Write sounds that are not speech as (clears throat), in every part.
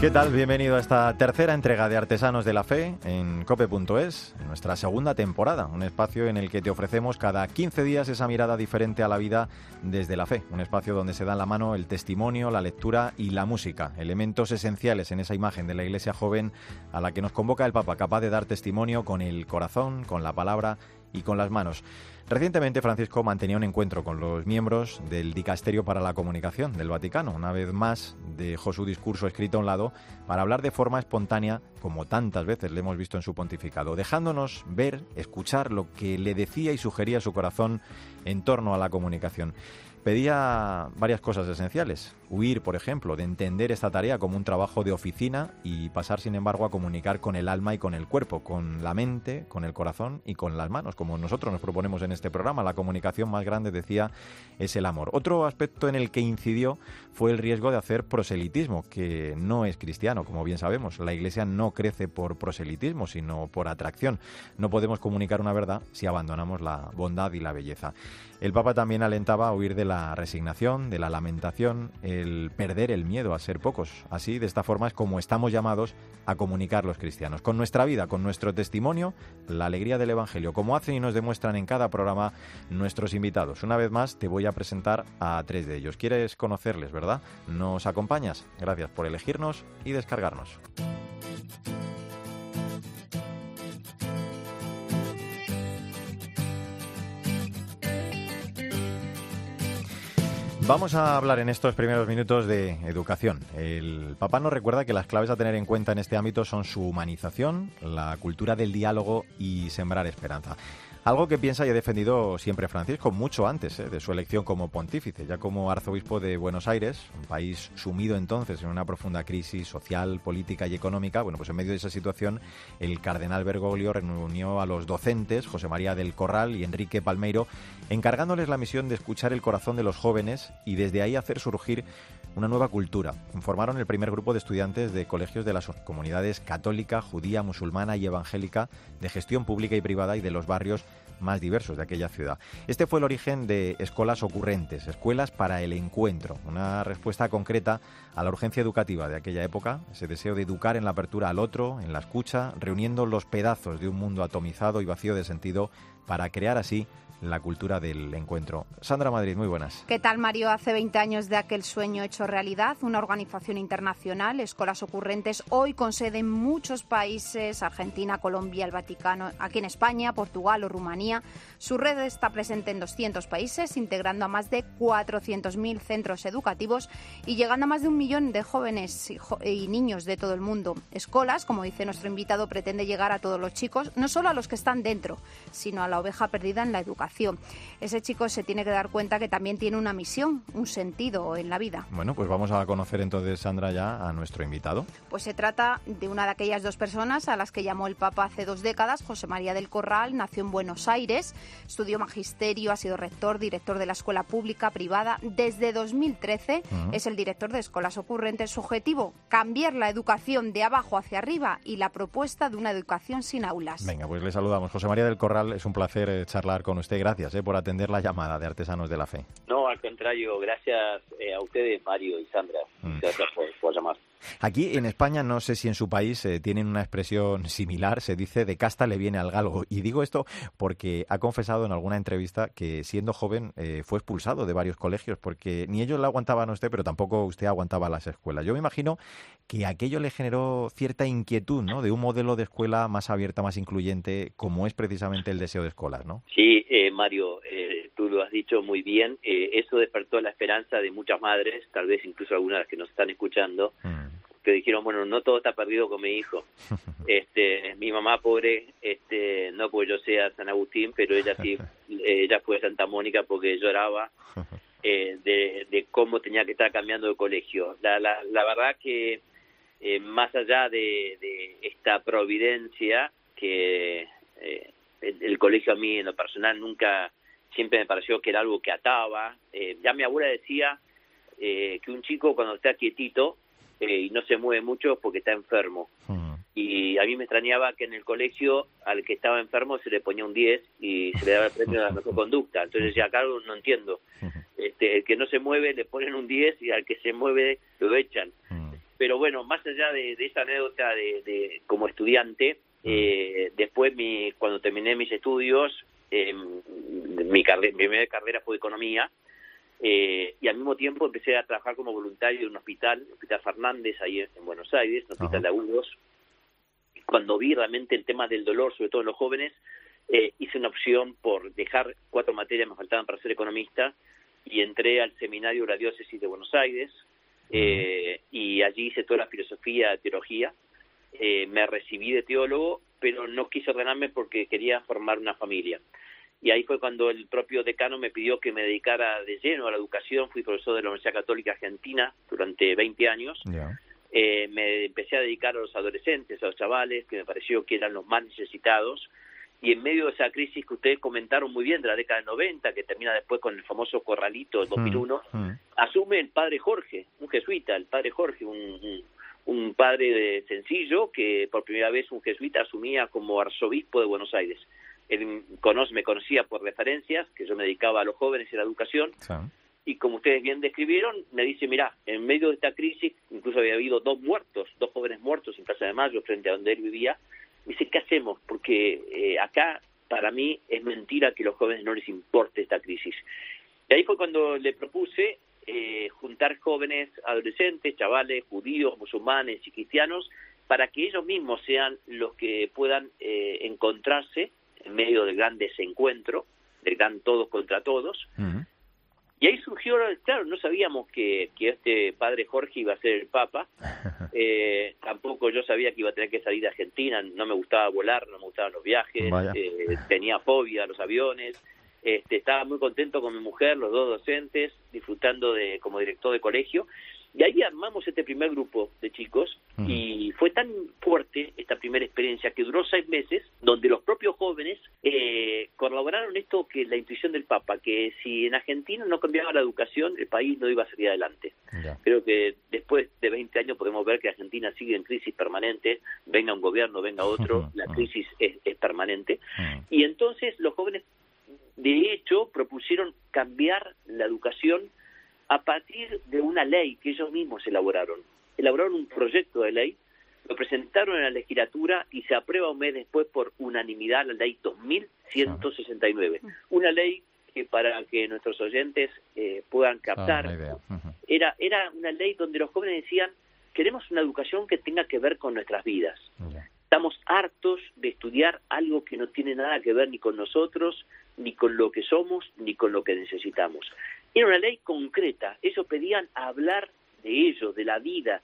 ¿Qué tal? Bienvenido a esta tercera entrega de Artesanos de la Fe en cope.es, nuestra segunda temporada, un espacio en el que te ofrecemos cada 15 días esa mirada diferente a la vida desde la fe, un espacio donde se da en la mano el testimonio, la lectura y la música, elementos esenciales en esa imagen de la iglesia joven a la que nos convoca el Papa, capaz de dar testimonio con el corazón, con la palabra y con las manos. Recientemente Francisco mantenía un encuentro con los miembros del Dicasterio para la Comunicación del Vaticano. Una vez más dejó su discurso escrito a un lado para hablar de forma espontánea, como tantas veces le hemos visto en su pontificado, dejándonos ver, escuchar lo que le decía y sugería su corazón en torno a la comunicación pedía varias cosas esenciales. Huir, por ejemplo, de entender esta tarea como un trabajo de oficina y pasar, sin embargo, a comunicar con el alma y con el cuerpo, con la mente, con el corazón y con las manos, como nosotros nos proponemos en este programa. La comunicación más grande, decía, es el amor. Otro aspecto en el que incidió fue el riesgo de hacer proselitismo, que no es cristiano, como bien sabemos. La Iglesia no crece por proselitismo, sino por atracción. No podemos comunicar una verdad si abandonamos la bondad y la belleza. El Papa también alentaba a huir de la resignación, de la lamentación, el perder el miedo a ser pocos. Así, de esta forma es como estamos llamados a comunicar los cristianos, con nuestra vida, con nuestro testimonio, la alegría del Evangelio, como hacen y nos demuestran en cada programa nuestros invitados. Una vez más, te voy a presentar a tres de ellos. ¿Quieres conocerles, verdad? ¿Nos acompañas? Gracias por elegirnos y descargarnos. Vamos a hablar en estos primeros minutos de educación. El Papa nos recuerda que las claves a tener en cuenta en este ámbito son su humanización, la cultura del diálogo y sembrar esperanza. Algo que piensa y ha defendido siempre Francisco, mucho antes eh, de su elección como pontífice, ya como arzobispo de Buenos Aires, un país sumido entonces en una profunda crisis social, política y económica. Bueno, pues en medio de esa situación, el cardenal Bergoglio reunió a los docentes, José María del Corral y Enrique Palmeiro, encargándoles la misión de escuchar el corazón de los jóvenes y desde ahí hacer surgir una nueva cultura. Formaron el primer grupo de estudiantes de colegios de las comunidades católica, judía, musulmana y evangélica, de gestión pública y privada y de los barrios más diversos de aquella ciudad. Este fue el origen de Escuelas Ocurrentes, Escuelas para el Encuentro, una respuesta concreta a la urgencia educativa de aquella época, ese deseo de educar en la apertura al otro, en la escucha, reuniendo los pedazos de un mundo atomizado y vacío de sentido para crear así la cultura del encuentro. Sandra Madrid, muy buenas. ¿Qué tal, Mario? Hace 20 años de aquel sueño hecho realidad, una organización internacional, Escuelas Ocurrentes, hoy con sede en muchos países, Argentina, Colombia, el Vaticano, aquí en España, Portugal o Rumanía. Su red está presente en 200 países, integrando a más de 400.000 centros educativos y llegando a más de un millón de jóvenes y, niños de todo el mundo. Escolas, como dice nuestro invitado, pretende llegar a todos los chicos, no solo a los que están dentro, sino a la oveja perdida en la educación ese chico se tiene que dar cuenta que también tiene una misión, un sentido en la vida. Bueno, pues vamos a conocer entonces, Sandra, ya a nuestro invitado. Pues se trata de una de aquellas dos personas a las que llamó el Papa hace dos décadas, José María del Corral, nació en Buenos Aires, estudió magisterio, ha sido rector, director de la escuela pública privada. Desde 2013 es el director de Escuelas Ocurrentes. Su objetivo, cambiar la educación de abajo hacia arriba y la propuesta de una educación sin aulas. Venga, pues le saludamos. José María del Corral, es un placer eh, charlar con usted gracias eh, por atender la llamada de Artesanos de la Fe. No, al contrario, gracias eh, a ustedes, Mario y Sandra. Mm. Gracias por, llamar. Aquí en España, no sé si en su país eh, tienen una expresión similar, se dice de casta le viene al galgo. Y digo esto porque ha confesado en alguna entrevista que siendo joven fue expulsado de varios colegios porque ni ellos le aguantaban a usted, pero tampoco usted aguantaba las escuelas. Yo me imagino que aquello le generó cierta inquietud, ¿no? De un modelo de escuela más abierta, más incluyente, como es precisamente el deseo de escolas, ¿no? Sí, Mario, eh, tú lo has dicho muy bien, eh, eso despertó la esperanza de muchas madres, tal vez incluso algunas que nos están escuchando, mm. Que dijeron, bueno, no todo está perdido con mi hijo. (laughs) este, mi mamá pobre, este, no porque yo sea San Agustín, pero ella sí, (laughs) ella fue Santa Mónica porque lloraba (laughs) eh, de, cómo tenía que estar cambiando de colegio. La, la, la verdad que más allá de, de esta providencia que el, colegio a mí en lo personal nunca, siempre me pareció que era algo que ataba. Eh, ya mi abuela decía eh, que un chico cuando está quietito eh, y no se mueve mucho porque está enfermo. y a mí me extrañaba que en el colegio al que estaba enfermo se le ponía un 10 y se le daba el premio de la mejor conducta. Entonces decía, Carlos, no entiendo. Este, el que no se mueve le ponen un 10 y al que se mueve lo echan. Pero bueno, más allá de, esa anécdota de, como estudiante, eh, después mi, cuando terminé mis estudios, eh, mi, carrera, mi primera carrera fue economía, eh, y al mismo tiempo empecé a trabajar como voluntario en un hospital, el Hospital Fernández, ahí en Buenos Aires, un hospital de agudos. Cuando vi realmente el tema del dolor, sobre todo en los jóvenes, eh, hice una opción por dejar cuatro materias me faltaban para ser economista y entré al seminario de la diócesis de Buenos Aires eh, y allí hice toda la filosofía, teología. Eh, me recibí de teólogo, pero no quise ordenarme porque quería formar una familia. Y ahí fue cuando el propio decano me pidió que me dedicara de lleno a la educación. Fui profesor de la Universidad Católica Argentina durante 20 años. Eh, me empecé a dedicar a los adolescentes, a los chavales, que me pareció que eran los más necesitados. Y en medio de esa crisis que ustedes comentaron muy bien de la década del 90, que termina después con el famoso corralito del 2001, mm, mm. asume el padre Jorge, un jesuita, el padre Jorge, un, un, padre de sencillo que por primera vez un jesuita asumía como arzobispo de Buenos Aires. Él me conocía por referencias, que yo me dedicaba a los jóvenes y a la educación, y como ustedes bien describieron, me dice, mira, en medio de esta crisis, incluso había habido dos muertos, dos jóvenes muertos en Plaza de Mayo, frente a donde él vivía, dice, ¿qué hacemos? Porque eh, acá, para mí, es mentira que a los jóvenes no les importe esta crisis. Y ahí fue cuando le propuse eh, juntar jóvenes, adolescentes, chavales, judíos, musulmanes y cristianos, para que ellos mismos sean los que puedan eh, encontrarse en medio del gran desencuentro, del gran todos contra todos, y ahí surgió, claro, no sabíamos que, que este padre Jorge iba a ser el Papa, (laughs) eh, tampoco yo sabía que iba a tener que salir de Argentina, no me gustaba volar, no me gustaban los viajes, eh, tenía fobia a los aviones, este, estaba muy contento con mi mujer, los dos docentes, disfrutando de como director de colegio, y ahí armamos este primer grupo de chicos y fue tan fuerte esta primera experiencia que duró seis meses, donde los propios jóvenes eh, corroboraron esto que la intuición del Papa, que si en Argentina no cambiaba la educación, el país no iba a salir adelante. Creo que después de 20 años podemos ver que Argentina sigue en crisis permanente, venga un gobierno, venga otro, (laughs) la crisis es, es permanente. Y entonces los jóvenes, de hecho, propusieron cambiar la educación a partir de una ley que ellos mismos elaboraron. Elaboraron un proyecto de ley, lo presentaron en la legislatura y se aprueba un mes después por unanimidad la ley 2169. Una ley que para que nuestros oyentes eh, puedan ah, captar, era, era una ley donde los jóvenes decían, queremos una educación que tenga que ver con nuestras vidas. Estamos hartos de estudiar algo que no tiene nada que ver ni con nosotros, ni con lo que somos, ni con lo que necesitamos. Era una ley concreta, ellos pedían hablar de ellos, de la vida,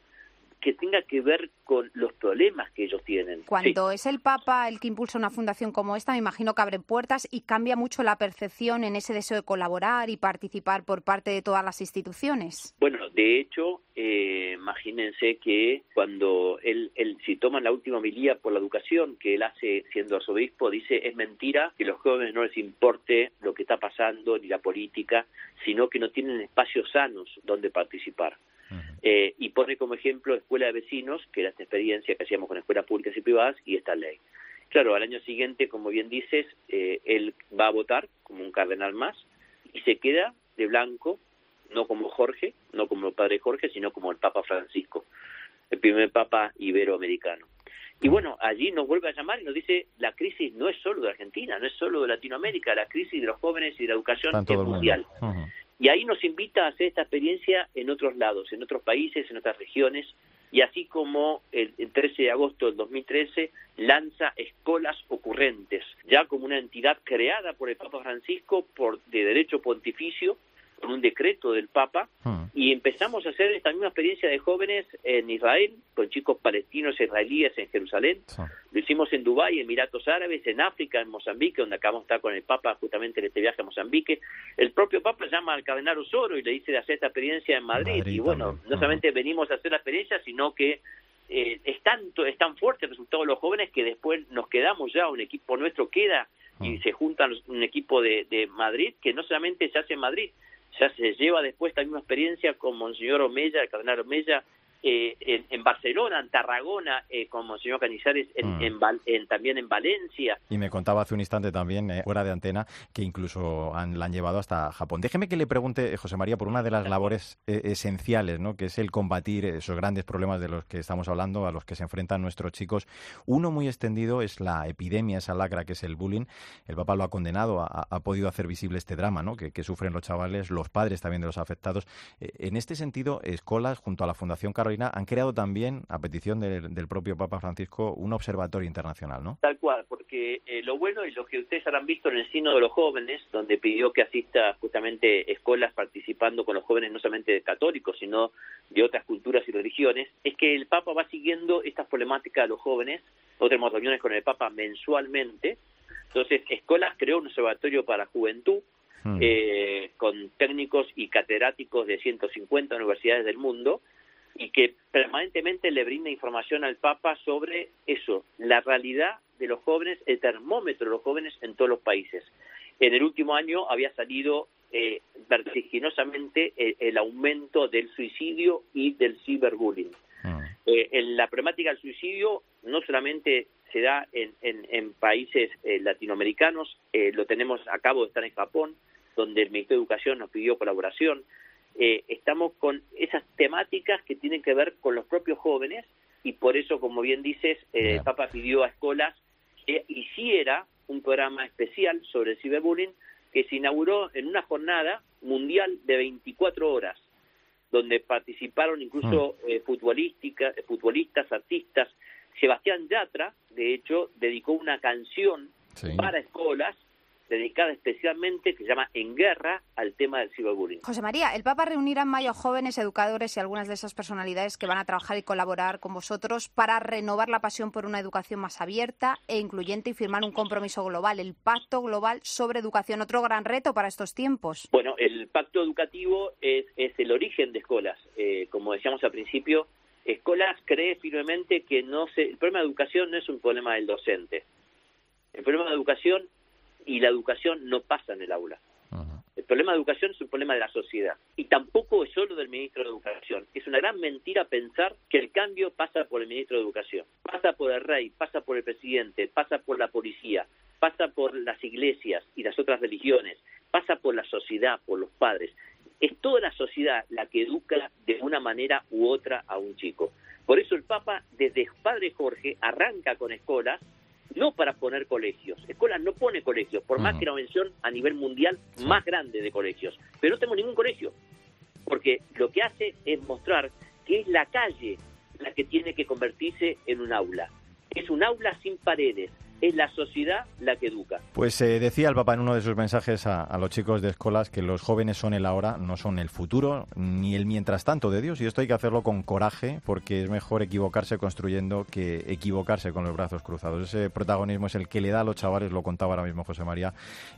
que tenga que ver con los problemas que ellos tienen. Cuando es el Papa el que impulsa una fundación como esta, me imagino que abre puertas y cambia mucho la percepción en ese deseo de colaborar y participar por parte de todas las instituciones. Bueno, de hecho, eh, imagínense que cuando él, él, si toman la última homilía por la educación que él hace siendo arzobispo, dice es mentira que los jóvenes no les importe lo que está pasando ni la política, sino que no tienen espacios sanos donde participar. Eh, y pone como ejemplo escuela de vecinos, que era esta experiencia que hacíamos con escuelas públicas y privadas, y esta ley. Claro, al año siguiente, como bien dices, eh, él va a votar como un cardenal más y se queda de blanco, no como Jorge, no como el padre Jorge, sino como el Papa Francisco, el primer Papa iberoamericano. Y bueno, allí nos vuelve a llamar y nos dice, la crisis no es solo de Argentina, no es solo de Latinoamérica, la crisis de los jóvenes y de la educación es mundial. Y ahí nos invita a hacer esta experiencia en otros lados, en otros países, en otras regiones, y así como el, 13 de agosto del 2013 lanza Escolas Ocurrentes, ya como una entidad creada por el Papa Francisco por de derecho pontificio, con un decreto del Papa hmm. y empezamos a hacer esta misma experiencia de jóvenes en Israel, con chicos palestinos israelíes en Jerusalén. Lo hicimos en Dubái, Emiratos Árabes, en África, en Mozambique, donde acabamos de estar con el Papa justamente en este viaje a Mozambique. El propio Papa llama al cardenal Osoro y le dice de hacer esta experiencia en Madrid. y bueno, no solamente venimos a hacer la experiencia, sino que eh, es, tanto, es tan fuerte el resultado de los jóvenes que después nos quedamos ya, un equipo nuestro queda y se juntan un equipo de, de Madrid que no solamente se hace en Madrid, ya se lleva después esta misma experiencia con Monseñor Omeya, el cardenal Omeya, eh, en, Barcelona, en Tarragona, eh, como el señor Canizares, mm. en, también en Valencia. Y me contaba hace un instante también, eh, fuera de antena, que incluso han, la han llevado hasta Japón. Déjeme que le pregunte, José María, por una de las labores esenciales, ¿no? que es el combatir esos grandes problemas de los que estamos hablando, a los que se enfrentan nuestros chicos. Uno muy extendido es la epidemia, esa lacra que es el bullying. El Papa lo ha condenado, ha, podido hacer visible este drama ¿no? que, que, sufren los chavales, los padres también de los afectados. en este sentido, Escolas, junto a la Fundación Carolina, han creado también, a petición del propio Papa Francisco, un observatorio internacional, ¿no? Tal cual, porque eh, lo bueno y lo que ustedes habrán visto en el Sino de los Jóvenes, donde pidió que asista justamente escuelas participando con los jóvenes no solamente católicos, sino de otras culturas y religiones, es que el Papa va siguiendo estas problemáticas de los jóvenes. Nosotros tenemos reuniones con el Papa mensualmente. Entonces, Escolas creó un observatorio para juventud hmm. eh, con técnicos y catedráticos de 150 universidades del mundo y que permanentemente le brinda información al Papa sobre eso, la realidad de los jóvenes, el termómetro de los jóvenes en todos los países. En el último año había salido eh, vertiginosamente eh, el, aumento del suicidio y del ciberbullying. Ah. Eh, en la problemática del suicidio no solamente se da en, en países eh, latinoamericanos, lo tenemos a cabo de estar en Japón, donde el Ministerio de Educación nos pidió colaboración, eh, estamos con esas temáticas que tienen que ver con los propios jóvenes y por eso, como bien dices, eh, el Papa pidió a escuelas que hiciera un programa especial sobre el ciberbullying que se inauguró en una jornada mundial de 24 horas, donde participaron incluso mm. eh, futbolistas, artistas. Sebastián Yatra, de hecho, dedicó una canción para escuelas dedicada especialmente, que se llama En Guerra, al tema del ciberbullying. José María, el Papa reunirá en mayo jóvenes educadores y algunas de esas personalidades que van a trabajar y colaborar con vosotros para renovar la pasión por una educación más abierta e incluyente y firmar un compromiso global, el Pacto Global sobre Educación. Otro gran reto para estos tiempos. Bueno, el pacto educativo es, el origen de escuelas. Eh, como decíamos al principio, Escolas cree firmemente que no se, el problema de educación no es un problema del docente. El problema de educación y la educación no pasa en el aula. El problema de educación es un problema de la sociedad y tampoco es solo del ministro de Educación. Es una gran mentira pensar que el cambio pasa por el ministro de Educación, pasa por el rey, pasa por el presidente, pasa por la policía, pasa por las iglesias y las otras religiones, pasa por la sociedad, por los padres. Es toda la sociedad la que educa de una manera u otra a un chico. Por eso el Papa, desde Padre Jorge, arranca con escuelas no para poner colegios. Escuelas no pone colegios, por más que la mención a nivel mundial más grande de colegios. Pero no tengo ningún colegio, porque lo que hace es mostrar que es la calle la que tiene que convertirse en un aula. Es un aula sin paredes, es la sociedad la que educa. Pues eh, decía el Papa en uno de sus mensajes a, los chicos de escuelas que los jóvenes son el ahora, no son el futuro, ni el mientras tanto de Dios, y esto hay que hacerlo con coraje, porque es mejor equivocarse construyendo que equivocarse con los brazos cruzados. Ese protagonismo es el que le da a los chavales, lo contaba ahora mismo José María,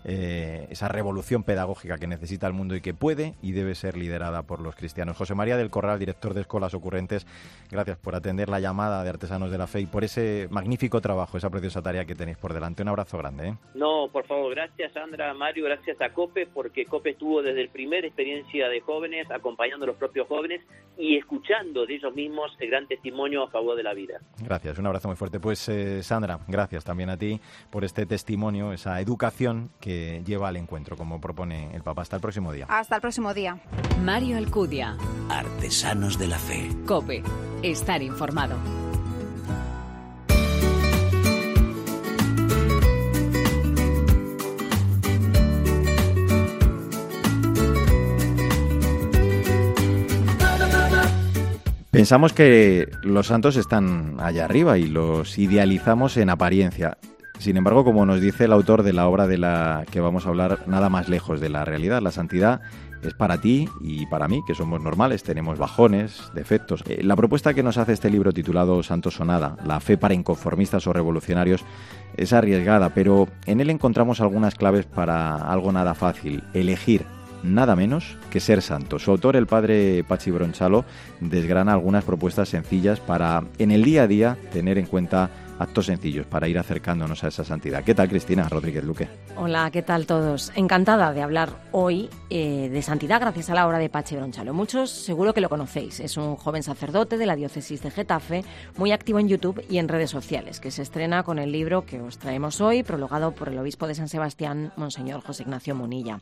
eh, esa revolución pedagógica que necesita el mundo y que puede y debe ser liderada por los cristianos. José María del Corral, director de Escuelas Ocurrentes, gracias por atender la llamada de Artesanos de la Fe y por ese magnífico trabajo, esa preciosa tarea que tenéis por delante. Un abrazo grande. ¿eh? No, por favor, gracias Sandra, Mario, gracias a COPE, porque COPE estuvo desde el primer experiencia de jóvenes, acompañando a los propios jóvenes y escuchando de ellos mismos el gran testimonio a favor de la vida. Gracias, un abrazo muy fuerte. Pues eh, Sandra, gracias también a ti por este testimonio, esa educación que lleva al encuentro, como propone el Papa. Hasta el próximo día. Hasta el próximo día. Mario Alcudia. Artesanos de la Fe. COPE. Estar informado. Pensamos que los santos están allá arriba y los idealizamos en apariencia. Sin embargo, como nos dice el autor de la obra de la que vamos a hablar, nada más lejos de la realidad. La santidad es para ti y para mí, que somos normales, tenemos bajones, defectos. Eh, la propuesta que nos hace este libro titulado Santo Sonada, la fe para inconformistas o revolucionarios, es arriesgada, pero en él encontramos algunas claves para algo nada fácil, elegir nada menos que ser santo. Su autor, el padre Pachi Bronchalo, desgrana algunas propuestas sencillas para en el día a día tener en cuenta actos sencillos para ir acercándonos a esa santidad. ¿Qué tal, Cristina Rodríguez Luque? Hola, ¿qué tal todos? Encantada de hablar hoy eh, de santidad gracias a la obra de Pachi Bronchalo. Muchos seguro que lo conocéis. Es un joven sacerdote de la diócesis de Getafe, muy activo en YouTube y en redes sociales, que se estrena con el libro que os traemos hoy, prologado por el obispo de San Sebastián, Monseñor José Ignacio Monilla.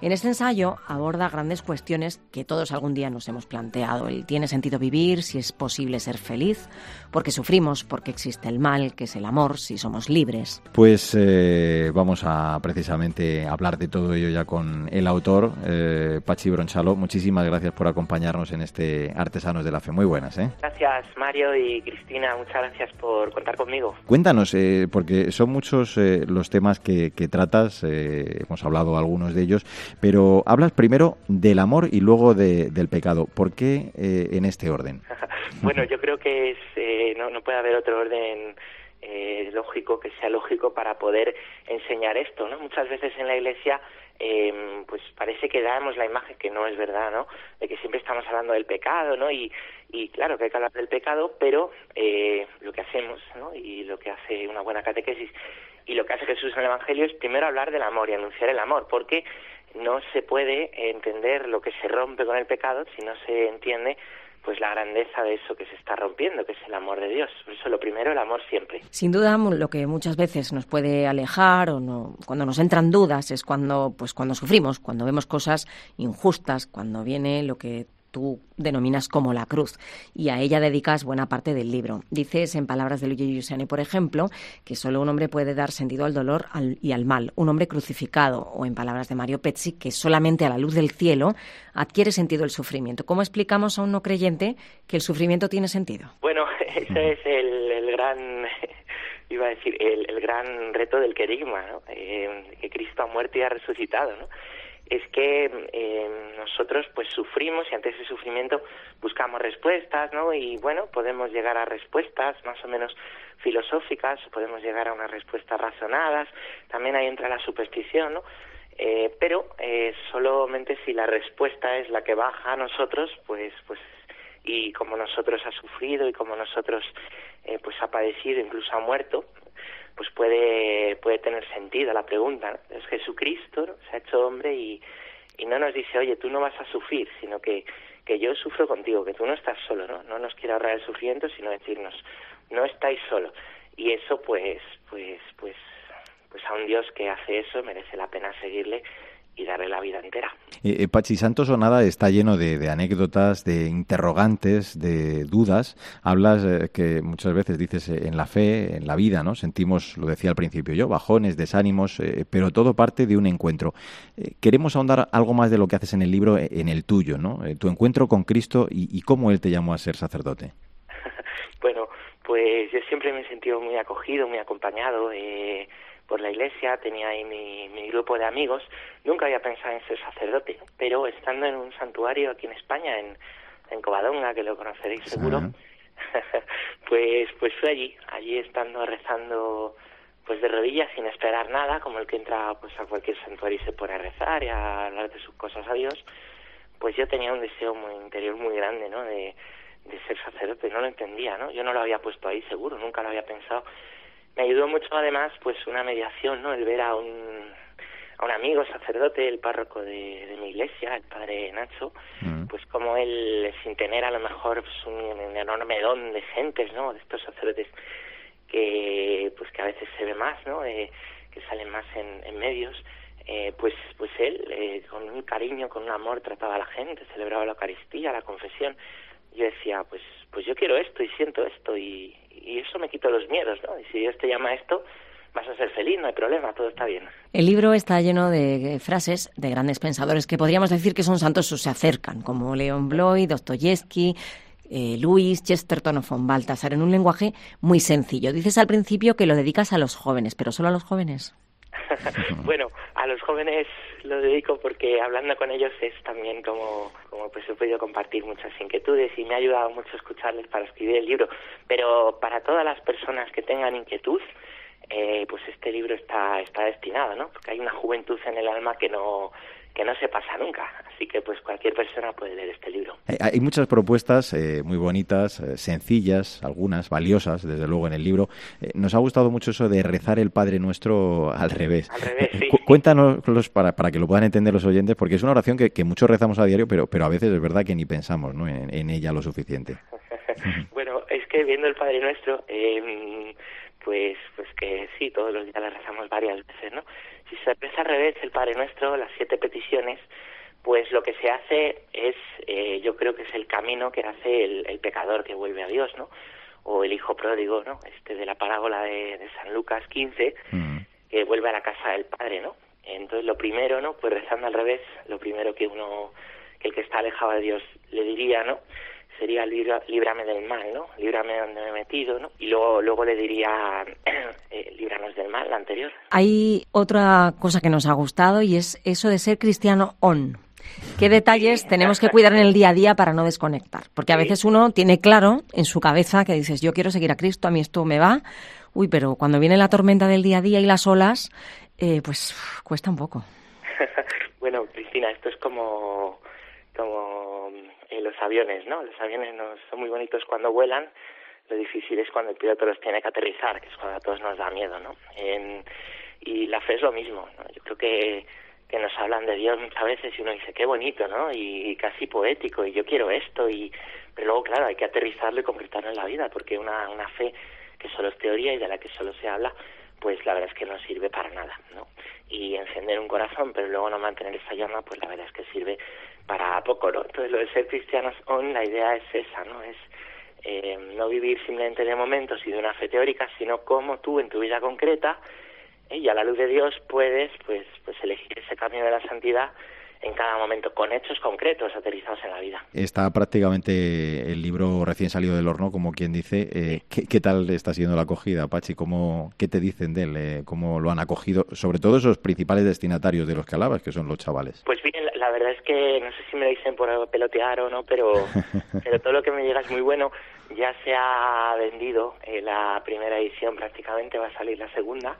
En este ensayo aborda grandes cuestiones que todos algún día nos hemos planteado. El tiene sentido vivir, si es posible ser feliz, porque sufrimos, porque existe el mal, que es el amor, si somos libres. Pues eh, vamos a precisamente hablar de todo ello ya con el autor, eh, Pachi Bronchalo. Muchísimas gracias por acompañarnos en este Artesanos de la Fe. Muy buenas, ¿eh? Gracias, Mario y Cristina. Muchas gracias por contar conmigo. Cuéntanos, eh, porque son muchos los temas que, que tratas, hemos hablado algunos de ellos, pero hablas primero del amor y luego del pecado. ¿Por qué eh, en este orden? (laughs) bueno, yo creo que es, eh, no, no puede haber otro orden eh, lógico que sea lógico para poder enseñar esto, ¿no? Muchas veces en la Iglesia eh, pues parece que damos la imagen que no es verdad, ¿no? De que siempre estamos hablando del pecado, ¿no? Y, y claro que hay que hablar del pecado, pero eh, lo que hacemos, ¿no? Y lo que hace una buena catequesis y lo que hace Jesús en el Evangelio es primero hablar del amor y anunciar el amor, porque no se puede entender lo que se rompe con el pecado si no se entiende pues la grandeza de eso que se está rompiendo, que es el amor de Dios. Por eso lo primero, el amor siempre. Sin duda, lo que muchas veces nos puede alejar o no, cuando nos entran dudas es cuando, pues cuando sufrimos, cuando vemos cosas injustas, cuando viene lo que tú denominas como la cruz, y a ella dedicas buena parte del libro. Dices, en palabras de Luigi Giussani, por ejemplo, que solo un hombre puede dar sentido al dolor y al mal, un hombre crucificado, o en palabras de Mario Pezzi, que solamente a la luz del cielo adquiere sentido el sufrimiento. ¿Cómo explicamos a un no creyente que el sufrimiento tiene sentido? Bueno, (laughs) ese es el, gran (laughs) iba a decir, el, gran reto del querigma, ¿no? Eh, que Cristo ha muerto y ha resucitado, ¿no? Es que eh, nosotros pues sufrimos y ante ese sufrimiento buscamos respuestas, ¿no? Y bueno, podemos llegar a respuestas más o menos filosóficas, podemos llegar a unas respuestas razonadas, también ahí entra la superstición, ¿no? Eh, pero eh, solamente si la respuesta es la que baja a nosotros, pues, pues, y como nosotros ha sufrido y como nosotros, eh, pues ha padecido, incluso ha muerto, pues puede, puede tener sentido la pregunta. Es Jesucristo se ha hecho hombre y, y no nos dice, oye, tú no vas a sufrir, sino que, que yo sufro contigo, que tú no estás solo, ¿no? No nos quiere ahorrar el sufrimiento, sino decirnos, no estáis solo. Y eso, pues, pues, pues, pues a un Dios que hace eso merece la pena seguirle y darle la vida entera. Eh, eh, Pachi Santos o nada está lleno de, anécdotas, de interrogantes, de dudas. Hablas eh, que muchas veces dices en la fe, en la vida, ¿no? Sentimos, lo decía al principio yo, bajones, desánimos, pero todo parte de un encuentro. queremos ahondar algo más de lo que haces en el libro, en el tuyo, ¿no? tu encuentro con Cristo y, y cómo Él te llamó a ser sacerdote. (laughs) bueno, pues yo siempre me he sentido muy acogido, muy acompañado. Eh, por la iglesia, tenía ahí mi, mi grupo de amigos. Nunca había pensado en ser sacerdote, pero estando en un santuario aquí en España, en, en Covadonga, que lo conoceréis seguro, (laughs) pues, pues fui allí, allí estando rezando pues de rodillas sin esperar nada, como el que entra pues a cualquier santuario y se pone a rezar y a hablar de sus cosas a Dios, pues yo tenía un deseo muy interior muy grande, ¿no? De, de ser sacerdote, no lo entendía, ¿no? Yo no lo había puesto ahí seguro, nunca lo había pensado me ayudó mucho además pues una mediación, ¿no? El ver a un, a un amigo sacerdote, el párroco de, de mi iglesia, el padre Nacho, mm. pues como él, sin tener a lo mejor pues, un, enorme don de gentes, ¿no? De estos sacerdotes que pues que a veces se ve más, ¿no? Eh, que salen más en, en medios, eh, pues pues él eh, con un cariño, con un amor trataba a la gente, celebraba la Eucaristía, la confesión. Yo decía, pues pues yo quiero esto y siento esto y, y eso me quito los miedos, ¿no? Y si Dios te llama esto, vas a ser feliz, no hay problema, todo está bien. El libro está lleno de frases de grandes pensadores que podríamos decir que son santos o se acercan, como Leon Bloy, Dostoyevsky, eh, Luis, Chesterton o von Baltasar, en un lenguaje muy sencillo. Dices al principio que lo dedicas a los jóvenes, pero solo a los jóvenes. (laughs) bueno, a los jóvenes lo dedico porque hablando con ellos es también como, como pues he podido compartir muchas inquietudes y me ha ayudado mucho escucharles para escribir el libro. Pero para todas las personas que tengan inquietud, eh, pues este libro está, está destinado, ¿no? Porque hay una juventud en el alma que no que no se pasa nunca. Así que pues cualquier persona puede leer este libro. Hay, muchas propuestas eh, muy bonitas, eh, sencillas, algunas valiosas, desde luego en el libro. Eh, nos ha gustado mucho eso de rezar el Padre Nuestro al revés. Al revés, sí. Cuéntanos para, para que lo puedan entender los oyentes, porque es una oración que, que muchos rezamos a diario, pero, pero a veces es verdad que ni pensamos ¿no? en, ella lo suficiente. (laughs) bueno, es que viendo el Padre Nuestro, eh, pues, pues que sí, todos los días la rezamos varias veces, ¿no? Si se reza al revés el Padre Nuestro, las siete peticiones, pues lo que se hace es, eh, yo creo que es el camino que hace el, pecador que vuelve a Dios, ¿no? O el hijo pródigo, ¿no? Este de la parábola de, San Lucas 15, mm. que vuelve a la casa del Padre, ¿no? Entonces lo primero, ¿no? Pues rezando al revés, lo primero que uno, que el que está alejado de Dios le diría, ¿no? Sería líbrame del mal, ¿no? Líbrame de donde me he metido, ¿no? Y luego, luego le diría (clears throat) eh, líbranos del mal, la anterior. Hay otra cosa que nos ha gustado y es eso de ser cristiano on. ¿Qué detalles tenemos que cuidar en el día a día para no desconectar? Porque a veces uno tiene claro en su cabeza que dices, yo quiero seguir a Cristo, a mí esto me va. Uy, pero cuando viene la tormenta del día a día y las olas, eh, pues cuesta un poco. (laughs) bueno, Cristina, esto es como, como eh, los aviones, ¿no? Los aviones no son muy bonitos cuando vuelan, lo difícil es cuando el piloto los tiene que aterrizar, que es cuando a todos nos da miedo, ¿no? y la fe es lo mismo, ¿no? Yo creo que, que nos hablan de Dios muchas veces y uno dice, qué bonito, ¿no? Y, casi poético, y yo quiero esto, y pero luego, claro, hay que aterrizarlo y concretarlo en la vida, porque una, una fe que solo es teoría y de la que solo se habla, pues la verdad es que no sirve para nada, ¿no? Y encender un corazón, pero luego no mantener esa llama, pues la verdad es que sirve para poco, ¿no? Entonces lo de ser cristianos on, la idea es esa, ¿no? Es eh, no vivir simplemente de momentos y de una fe teórica, sino cómo tú en tu vida concreta eh, y a la luz de Dios puedes pues pues elegir ese camino de la santidad en cada momento, con hechos concretos aterrizados en la vida. Está prácticamente el libro recién salido del horno, como quien dice. Eh, ¿qué, tal está siendo la acogida, Pachi? ¿Cómo, ¿Qué te dicen de él? ¿Cómo lo han acogido? Sobre todo esos principales destinatarios de los que hablabas, que son los chavales. Pues bien, la verdad es que no sé si me lo dicen por pelotear o no, pero, (laughs) pero todo lo que me llega es muy bueno. Ya se ha vendido eh, la primera edición prácticamente, va a salir la segunda.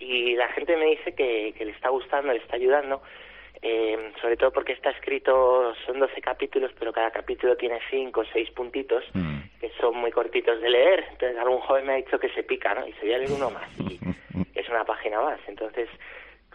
Y la gente me dice que, que le está gustando, le está ayudando eh, sobre todo porque está escrito, son 12 capítulos, pero cada capítulo tiene 5 o 6 puntitos mm. que son muy cortitos de leer. Entonces algún joven me ha dicho que se pica, ¿no? Y se voy a leer uno más y (laughs) es una página más. Entonces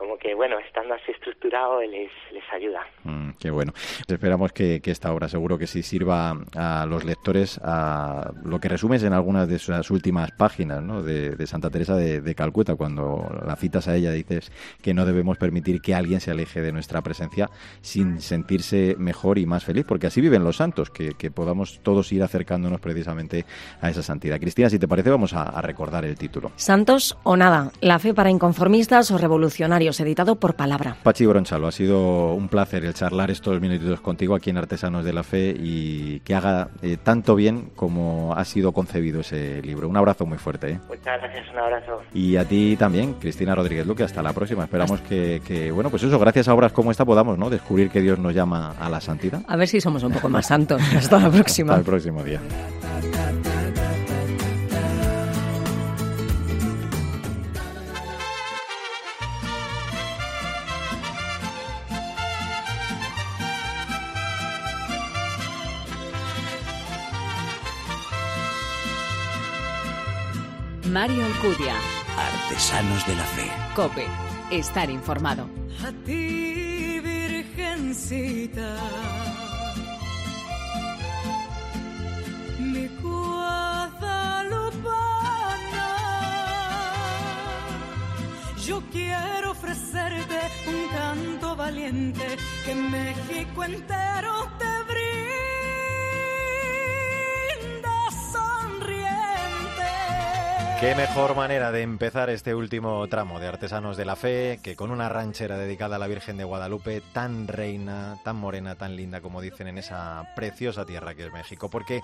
como que, bueno, estando así estructurado les, les ayuda. Mm, qué bueno. Esperamos que, esta obra seguro que sí sirva a los lectores a lo que resumes en algunas de sus últimas páginas ¿no? de, Santa Teresa de, Calcuta, cuando la citas a ella dices que no debemos permitir que alguien se aleje de nuestra presencia sin sentirse mejor y más feliz, porque así viven los santos, que, podamos todos ir acercándonos precisamente a esa santidad. Cristina, si te parece, vamos a, a recordar el título. Santos o nada, la fe para inconformistas o revolucionarios editado por Palabra. Pachi Bronchalo, ha sido un placer el charlar estos minutitos contigo aquí en Artesanos de la Fe y que haga eh, tanto bien como ha sido concebido ese libro. Un abrazo muy fuerte. ¿eh? Muchas gracias, un abrazo. Y a ti también, Cristina Rodríguez Luque, hasta la próxima. Esperamos que, bueno, pues eso, gracias a obras como esta podamos ¿no? descubrir que Dios nos llama a la santidad. A ver si somos un poco más santos. Hasta la próxima. hasta el próximo día. Mario Alcudia. Artesanos de la Fe. Cope. Estar informado. A ti, Virgencita. Mi. Yo quiero ofrecerte un canto valiente que México entero te Qué mejor manera de empezar este último tramo de Artesanos de la Fe que con una ranchera dedicada a la Virgen de Guadalupe, tan reina, tan morena, tan linda como dicen en esa preciosa tierra que es México. Porque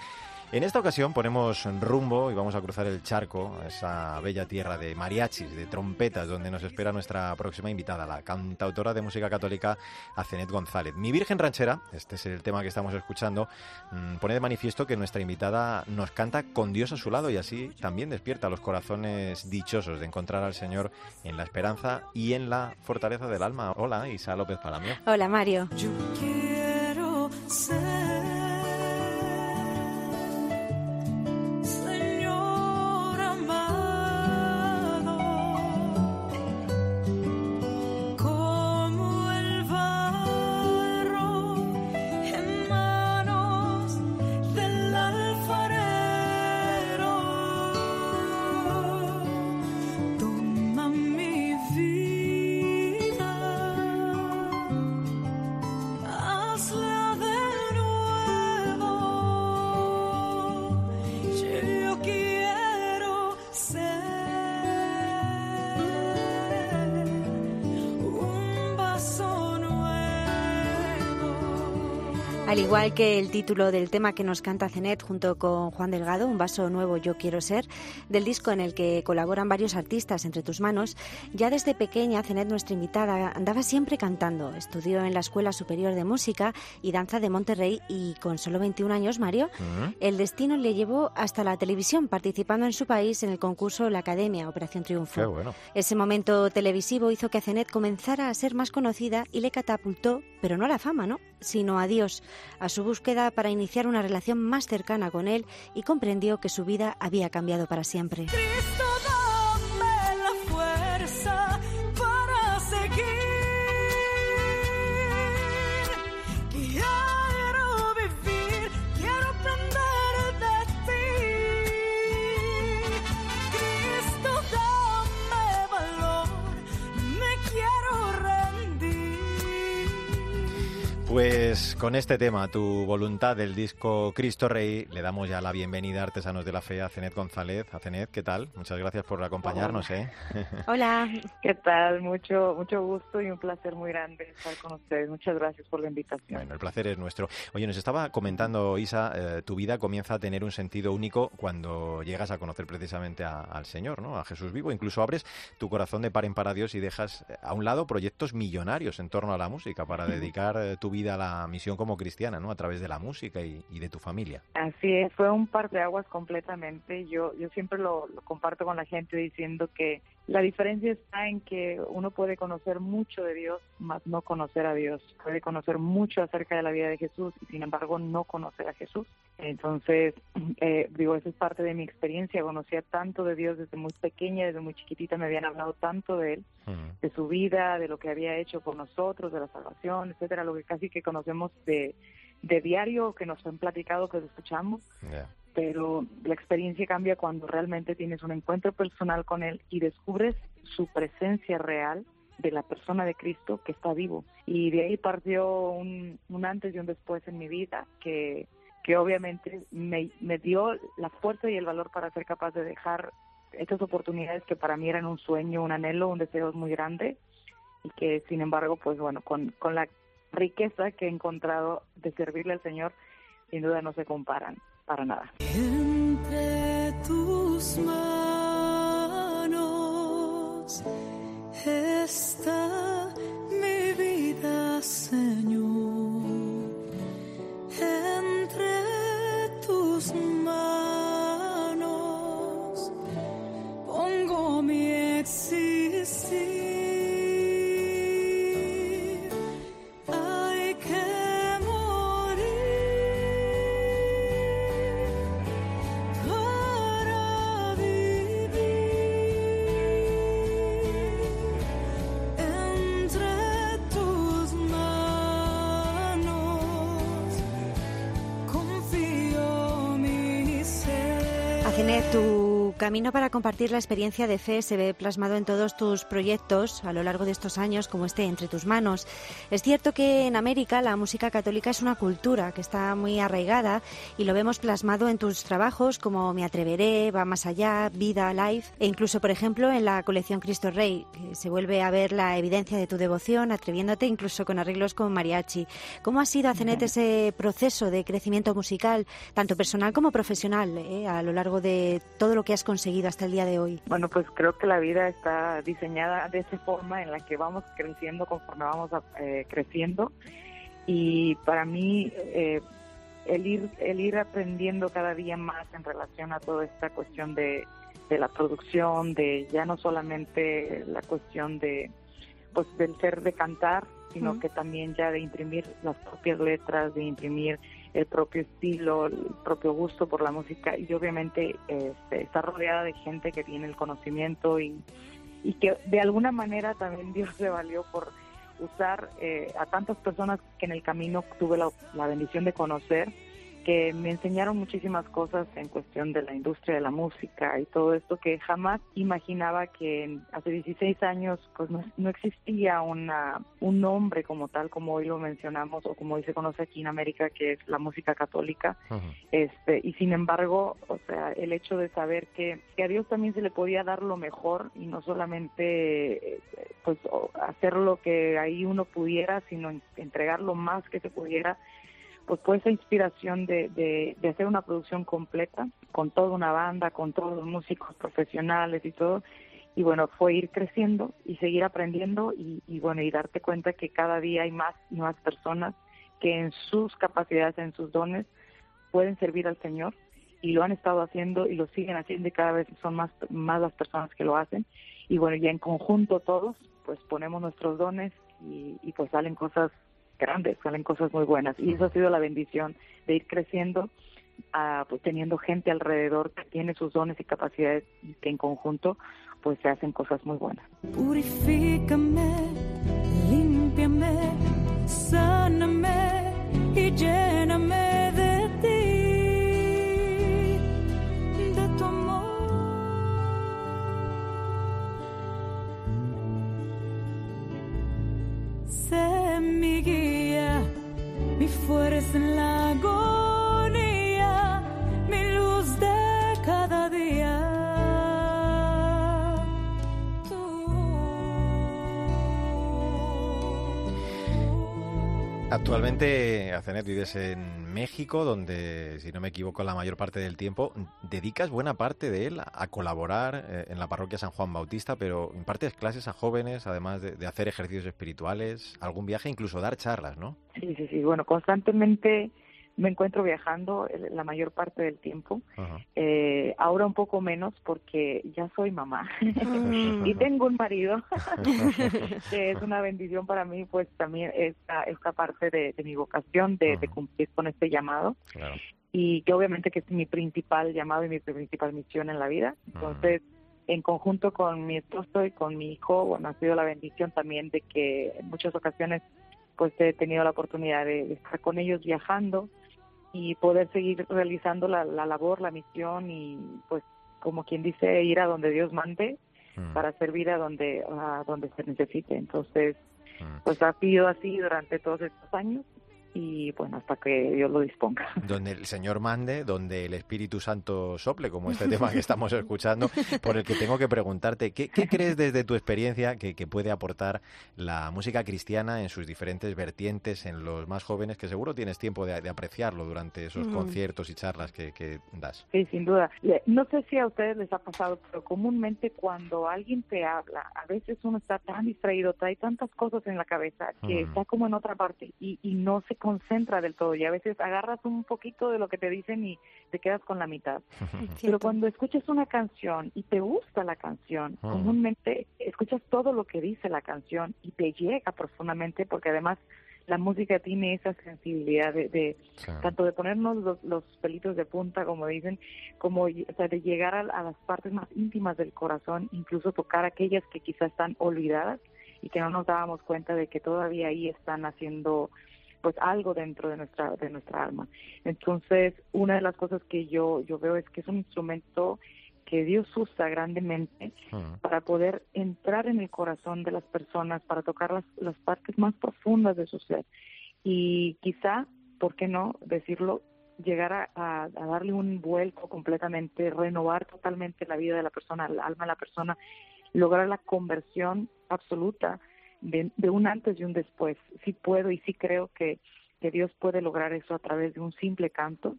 En esta ocasión ponemos rumbo y vamos a cruzar el charco, esa bella tierra de mariachis, de trompetas, donde nos espera nuestra próxima invitada, la cantautora de música católica Azenet González. Mi Virgen Ranchera, este es el tema que estamos escuchando, mm, pone de manifiesto que nuestra invitada nos canta con Dios a su lado y así también despierta los corazones dichosos de encontrar al Señor en la esperanza y en la fortaleza del alma. Hola, Isa López Palamio. Hola, Mario. Yo quiero ser Al igual que el título del tema que nos canta Cenet junto con Juan Delgado, Un vaso nuevo yo quiero ser, del disco en el que colaboran varios artistas entre tus manos, ya desde pequeña Cenet, nuestra invitada, andaba siempre cantando. Estudió en la Escuela Superior de Música y Danza de Monterrey y con solo 21 años, Mario, el destino le llevó hasta la televisión, participando en su país en el concurso La Academia, Operación Triunfo. Qué bueno. Ese momento televisivo hizo que Cenet comenzara a ser más conocida y le catapultó, pero no a la fama, ¿no? Sino a Dios, a su búsqueda para iniciar una relación más cercana con Él y comprendió que su vida había cambiado para siempre. Con este tema, tu voluntad del disco Cristo Rey, le damos ya la bienvenida a Artesanos de la Fe a Cenet González. A Cenet, ¿qué tal? Muchas gracias por acompañarnos, ¿eh? (laughs) Hola. ¿Qué tal? Mucho, mucho gusto y un placer muy grande estar con ustedes. Muchas gracias por la invitación. Bueno, el placer es nuestro. Oye, nos estaba comentando Isa, eh, tu vida comienza a tener un sentido único cuando llegas a conocer precisamente a- al Señor, ¿no? A Jesús vivo. Incluso abres tu corazón de par en par a Dios y dejas eh, a un lado proyectos millonarios en torno a la música para dedicar eh, tu vida a la misión como cristiana, ¿no? A través de la música y, de tu familia. Así es, fue un par de aguas completamente. Yo, yo siempre lo comparto con la gente diciendo que la diferencia está en que uno puede conocer mucho de Dios, más no conocer a Dios. Puede conocer mucho acerca de la vida de Jesús y sin embargo no conocer a Jesús. Entonces, (clears throat) eh, digo, esa es parte de mi experiencia. Conocía tanto de Dios desde muy pequeña, desde muy chiquitita, me habían hablado tanto de Él. De su vida, de lo que había hecho por nosotros, de la salvación, etcétera, lo que casi que conocemos de, de diario, que nos han platicado, que lo escuchamos. Pero la experiencia cambia cuando realmente tienes un encuentro personal con Él y descubres su presencia real de la persona de Cristo que está vivo. Y de ahí partió un, antes y un después en mi vida que, que obviamente me, me dio la fuerza y el valor para ser capaz de dejar estas oportunidades que para mí eran un sueño, un anhelo, un deseo muy grande y que sin embargo, pues bueno, con, con la riqueza que he encontrado de servirle al Señor, sin duda no se comparan para nada. Entre tus manos está mi vida, Señor. Entre tus manos camino para compartir la experiencia de fe se ve plasmado en todos tus proyectos a lo largo de estos años, como este Entre tus manos. Es cierto que en América la música católica es una cultura que está muy arraigada y lo vemos plasmado en tus trabajos como Me Atreveré, Va Más Allá, Vida, Life e incluso, por ejemplo, en la colección Cristo Rey, que se vuelve a ver la evidencia de tu devoción, atreviéndote incluso con arreglos con mariachi. ¿Cómo ha sido, Azenet, ese proceso de crecimiento musical, tanto personal como profesional, eh, a lo largo de todo lo que has conseguido hasta el día de hoy? Bueno, pues creo que la vida está diseñada de esa forma en la que vamos creciendo conforme vamos eh, creciendo y para mí eh, el ir el ir aprendiendo cada día más en relación a toda esta cuestión de, de la producción, de ya no solamente la cuestión de pues del ser de cantar, sino que también ya de imprimir las propias letras, de imprimir el propio estilo, el propio gusto por la música y obviamente este, estar rodeada de gente que tiene el conocimiento y, y que de alguna manera también Dios se valió por usar eh, a tantas personas que en el camino tuve la, la bendición de conocer, que me enseñaron muchísimas cosas en cuestión de la industria de la música y todo esto que jamás imaginaba que hace 16 años pues no, no existía una, un nombre como tal, como hoy lo mencionamos o como hoy se conoce aquí en América, que es la música católica. Este, y sin embargo, o sea, el hecho de saber que, que a Dios también se le podía dar lo mejor y no solamente pues hacer lo que ahí uno pudiera, sino en- entregar lo más que se pudiera, pues fue esa inspiración de, de, hacer una producción completa, con toda una banda, con todos los músicos profesionales y todo. Y bueno, fue ir creciendo y seguir aprendiendo y, y bueno, y darte cuenta que cada día hay más y más personas que en sus capacidades, en sus dones, pueden servir al Señor y lo han estado haciendo y lo siguen haciendo y cada vez son más, más las personas que lo hacen. Y bueno, ya en conjunto todos, pues ponemos nuestros dones y, y pues salen cosas grandes, salen cosas muy buenas. Y eso ha sido la bendición de ir creciendo, ah, pues teniendo gente alrededor que tiene sus dones y capacidades y que en conjunto pues se hacen cosas muy buenas. Purifícame, límpiame, sáname y mi fuerza en la Actualmente, Azenet, vives en México, donde, si no me equivoco, la mayor parte del tiempo dedicas buena parte de él a colaborar eh, en la parroquia San Juan Bautista, pero impartes clases a jóvenes, además de, de hacer ejercicios espirituales, algún viaje, incluso dar charlas, ¿no? Sí, sí, sí. Bueno, constantemente me encuentro viajando la mayor parte del tiempo. Eh, ahora un poco menos porque ya soy mamá (laughs) y tengo un marido (laughs) que es una bendición para mí, pues también esta, esta parte de, de mi vocación de, de cumplir con este llamado Claro. y que obviamente que es mi principal llamado y mi principal misión en la vida. Entonces, en conjunto con mi esposo y con mi hijo, bueno, ha sido la bendición también de que en muchas ocasiones pues he tenido la oportunidad de estar con ellos viajando y poder seguir realizando la, la labor, la misión y pues como quien dice ir a donde Dios mande para servir a donde a donde se necesite. Entonces, pues ha sido así durante todos estos años y bueno, hasta que Dios lo disponga. Donde el Señor mande, donde el Espíritu Santo sople, como este tema que estamos escuchando, por el que tengo que preguntarte, ¿qué, qué crees desde tu experiencia que, que puede aportar la música cristiana en sus diferentes vertientes, en los más jóvenes, que seguro tienes tiempo de, de apreciarlo durante esos Ujú. conciertos y charlas que, que das? Sí, sin duda. No sé si a ustedes les ha pasado, pero comúnmente cuando alguien te habla, a veces uno está tan distraído, trae tantas cosas en la cabeza que Mm. está como en otra parte y, y no se concentra del todo. Y a veces agarras un poquito de lo que te dicen y te quedas con la mitad. (laughs) Pero cuando escuchas una canción y te gusta la canción, Mm. comúnmente escuchas todo lo que dice la canción y te llega profundamente porque además la música tiene esa sensibilidad de, de tanto de ponernos los, los pelitos de punta, como dicen, como o sea, de llegar a, a las partes más íntimas del corazón, incluso tocar aquellas que quizás están olvidadas y que no nos dábamos cuenta de que todavía ahí están haciendo pues algo dentro de nuestra de nuestra alma. Entonces, una de las cosas que yo yo veo es que es un instrumento que Dios usa grandemente para poder entrar en el corazón de las personas, para tocar las, las partes más profundas de su ser. Y quizá, ¿por qué no decirlo? llegar a, a- a darle un vuelco completamente, renovar totalmente la vida de la persona, el alma de la persona, lograr la conversión absoluta de, de un antes y un después. Sí puedo y sí creo que, que Dios puede lograr eso a través de un simple canto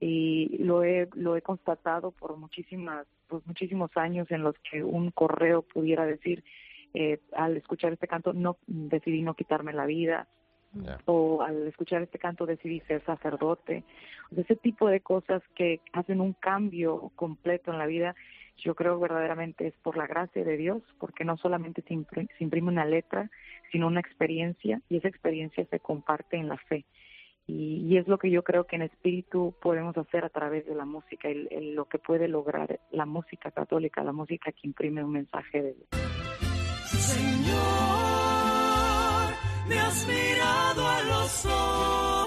y lo he, lo he constatado por muchísimas, pues muchísimos años en los que un correo pudiera decir, eh, al escuchar este canto no decidí no quitarme la vida, o al escuchar este canto decidí ser sacerdote. O sea, ese tipo de cosas que hacen un cambio completo en la vida, yo creo verdaderamente es por la gracia de Dios, porque no solamente se impri- se imprime una letra, sino una experiencia, y esa experiencia se comparte en la fe. Y, es lo que yo creo que en espíritu podemos hacer a través de la música, el- lo que puede lograr la música católica, la música que imprime un mensaje de Dios. Señor, me has mirado a los ojos,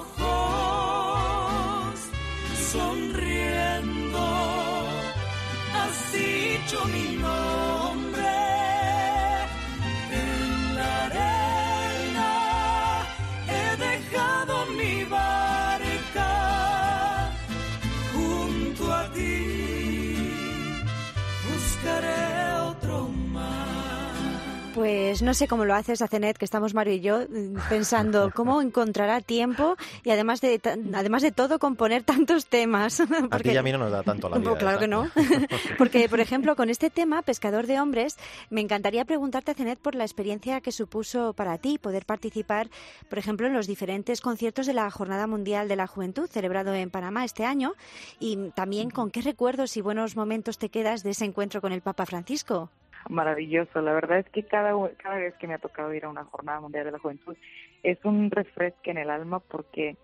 Pues no sé cómo lo haces, Acenet, que estamos Mario y yo mm, pensando (laughs) cómo encontrará tiempo y además de además de todo componer tantos temas. (laughs) A ti y a mí no nos da tanto la vida. Pues claro que no. (laughs) Porque, por ejemplo, con este tema, Pescador de Hombres, me encantaría preguntarte, Cenet, por la experiencia que supuso para ti poder participar, por ejemplo, en los diferentes conciertos de la Jornada Mundial de la Juventud, celebrado en Panamá este año, y también con qué recuerdos y buenos momentos te quedas de ese encuentro con el Papa Francisco. Maravilloso, la verdad es que cada, cada vez que me ha tocado ir a una jornada mundial de la juventud es un refresque en el alma porque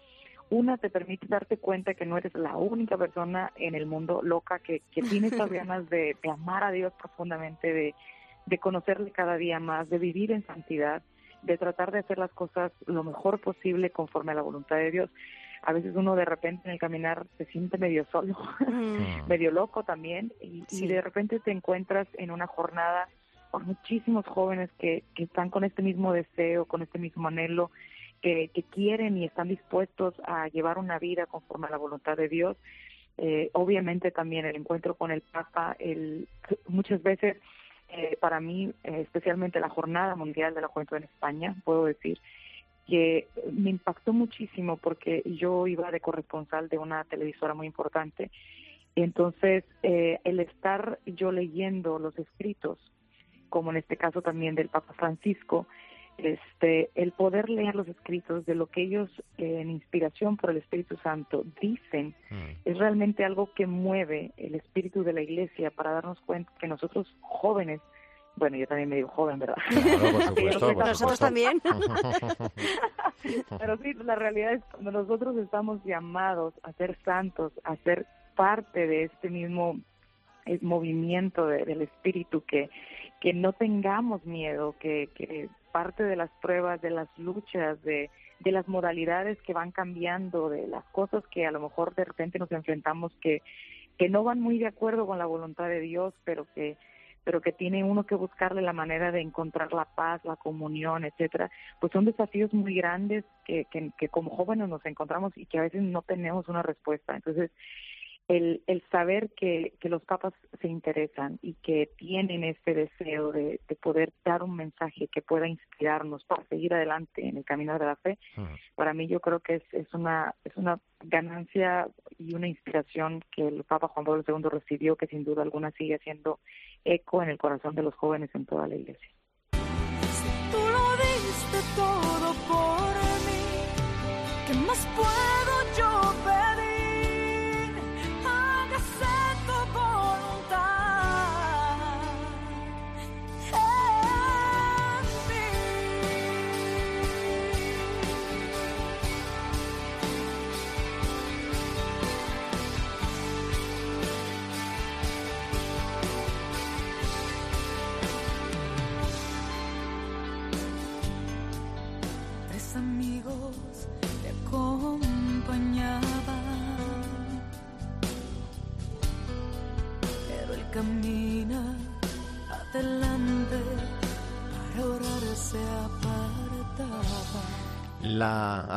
una te permite darte cuenta que no eres la única persona en el mundo loca que, que tiene estas (laughs) ganas de, de amar a Dios profundamente, de, de conocerle cada día más, de vivir en santidad, de tratar de hacer las cosas lo mejor posible conforme a la voluntad de Dios. A veces uno de repente en el caminar se siente medio solo, (laughs) medio loco también, y, y Sí. de repente te encuentras en una jornada con muchísimos jóvenes que, que están con este mismo deseo, con este mismo anhelo, que, que quieren y están dispuestos a llevar una vida conforme a la voluntad de Dios. Eh, obviamente también el encuentro con el Papa, el, muchas veces eh, para mí, eh, especialmente la Jornada Mundial de la Juventud en España, puedo decir que me impactó muchísimo porque yo iba de corresponsal de una televisora muy importante. Entonces, eh, el estar yo leyendo los escritos, como en este caso también del Papa Francisco, este, el poder leer los escritos de lo que ellos, eh, en inspiración por el Espíritu Santo, dicen, es realmente algo que mueve el espíritu de la Iglesia para darnos cuenta que nosotros jóvenes, bueno, yo también me digo joven, ¿verdad? Claro, por (laughs) supuesto, por Nosotros también. (laughs) Pero sí, la realidad es cuando nosotros estamos llamados a ser santos, a ser parte de este mismo eh, movimiento de- del espíritu, que, que no tengamos miedo, que, que parte de las pruebas, de las luchas, de, de las modalidades que van cambiando, de las cosas que a lo mejor de repente nos enfrentamos que, que no van muy de acuerdo con la voluntad de Dios, pero que pero que tiene uno que buscarle la manera de encontrar la paz, la comunión, etcétera, pues son desafíos muy grandes que, que, como jóvenes nos encontramos y que a veces no tenemos una respuesta. Entonces, el, el saber que, que los papas se interesan y que tienen este deseo de, de poder dar un mensaje que pueda inspirarnos para seguir adelante en el camino de la fe, para mí yo creo que es, es una es una ganancia y una inspiración que el Papa Juan Pablo II recibió que sin duda alguna sigue haciendo eco en el corazón de los jóvenes en toda la iglesia. Tú lo diste todo por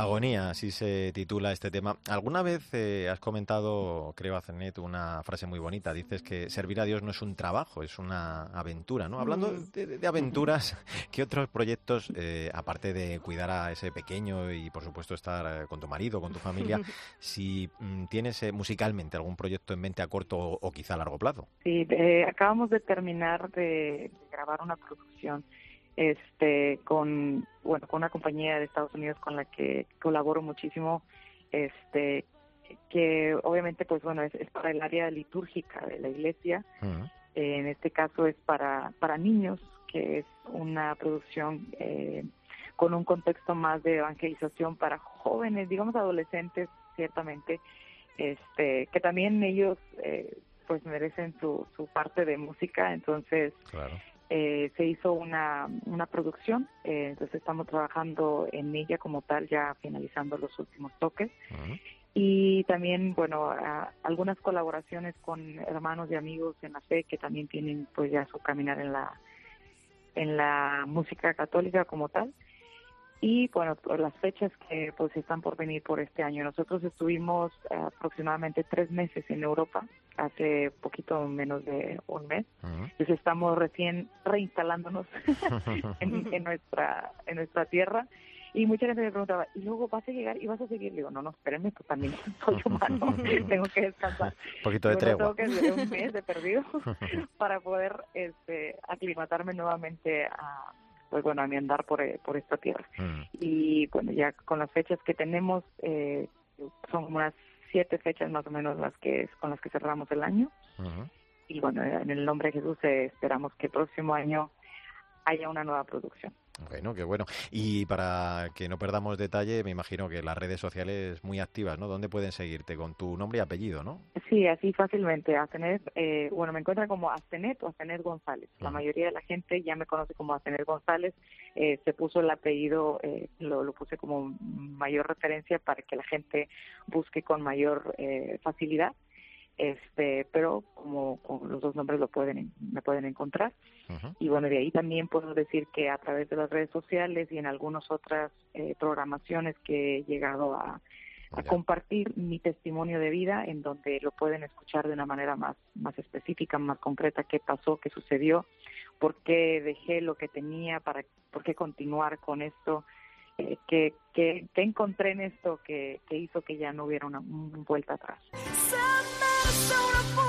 agonía, así se titula este tema. ¿Alguna vez eh, has comentado, creo, a Cenet, una frase muy bonita? Dices que servir a Dios no es un trabajo, es una aventura, ¿no? Hablando Mm. de, de aventuras, (laughs) ¿qué otros proyectos, eh, aparte de cuidar a ese pequeño y, por supuesto, estar eh, con tu marido, con tu familia, (laughs) si mm, tienes eh, musicalmente algún proyecto en mente a corto o, o quizá a largo plazo? Sí, eh, acabamos de terminar de grabar una producción este con bueno con una compañía de Estados Unidos con la que colaboro muchísimo este que obviamente pues bueno es, es para el área litúrgica de la iglesia. Eh, en este caso es para para niños que es una producción eh, con un contexto más de evangelización para jóvenes digamos adolescentes ciertamente este que también ellos eh, pues merecen su, su parte de música. Entonces Claro. Eh, se hizo una, una producción, eh, entonces estamos trabajando en ella como tal, ya finalizando los últimos toques. Y también, bueno, a- algunas colaboraciones con hermanos y amigos en la fe que también tienen pues ya su caminar en la, en la música católica como tal. Y bueno, por las fechas que pues están por venir por este año. Nosotros estuvimos eh, aproximadamente tres meses en Europa, hace poquito menos de un mes. Entonces estamos recién reinstalándonos (laughs) en, en nuestra en nuestra tierra y mucha gente me preguntaba y luego vas a llegar y vas a seguir digo no no espérenme que también (laughs) soy humano (laughs) tengo que descansar Un poquito de Bueno, tregua. tengo que un mes de perdido para poder este aclimatarme nuevamente a pues bueno a mi andar por, eh, por esta tierra Mm. y bueno ya con las fechas que tenemos eh, son unas siete fechas más o menos las que es con las que cerramos el año y bueno, en el nombre de Jesús eh, esperamos que el próximo año haya una nueva producción. Bueno, qué bueno. Y para que no perdamos detalle, me imagino que las redes sociales muy activas, ¿no? ¿Dónde pueden seguirte? Con tu nombre y apellido, ¿no? Sí, así fácilmente. Astenet, eh, bueno, me encuentran como Astenet o Astenet González. La mayoría de la gente ya me conoce como Astenet González. Eh, se puso el apellido, eh, lo, lo puse como mayor referencia para que la gente busque con mayor eh, facilidad. Este, pero como con los dos nombres lo pueden me pueden encontrar. Y bueno, de ahí también puedo decir que a través de las redes sociales y en algunas otras eh, programaciones que he llegado a, a compartir mi testimonio de vida, en donde lo pueden escuchar de una manera más, más específica, más concreta, qué pasó, qué sucedió, por qué dejé lo que tenía, para, por qué continuar con esto, eh, qué, qué- qué encontré en esto que, que hizo que ya no hubiera una, una vuelta atrás. Se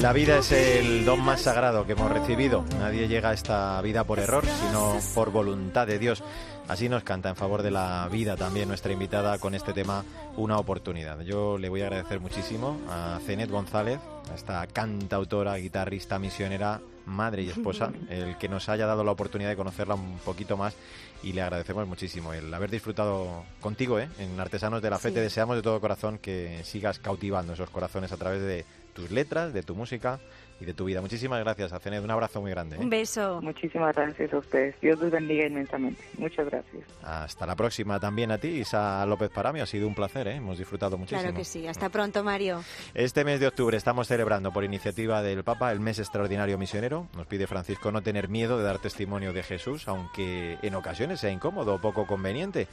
La vida es el don más sagrado que hemos recibido. Nadie llega a esta vida por error, sino por voluntad de Dios. Así nos canta en favor de la vida también nuestra invitada con este tema Una oportunidad. Yo le voy a agradecer muchísimo a Cenet González, a esta cantautora, guitarrista, misionera, madre y esposa, el que nos haya dado la oportunidad de conocerla un poquito más y le agradecemos muchísimo el haber disfrutado contigo ¿eh? en Artesanos de la Fe. Sí. Te deseamos de todo corazón que sigas cautivando esos corazones a través de tus letras, de tu música y de tu vida. Muchísimas gracias, Acened. Un abrazo muy grande. ¿eh? Un beso. Muchísimas gracias a ustedes. Dios los bendiga inmensamente. Muchas gracias. Hasta la próxima también a ti, Isa López Paramio. Ha sido un placer, ¿eh? hemos disfrutado muchísimo. Claro que sí. Hasta pronto, Mario. Este mes de octubre estamos celebrando por iniciativa del Papa el mes extraordinario misionero. Nos pide Francisco no tener miedo de dar testimonio de Jesús, aunque en ocasiones sea incómodo o poco conveniente.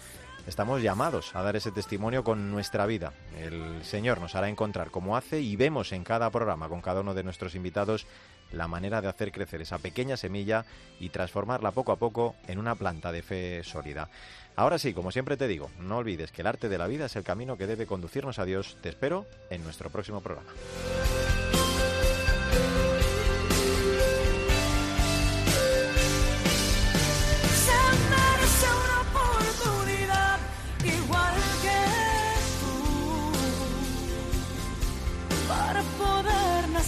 Estamos llamados a dar ese testimonio con nuestra vida. El Señor nos hará encontrar como hace y vemos en cada programa con cada uno de nuestros invitados la manera de hacer crecer esa pequeña semilla y transformarla poco a poco en una planta de fe sólida. Ahora sí, como siempre te digo, no olvides que el arte de la vida es el camino que debe conducirnos a Dios. Te espero en nuestro próximo programa.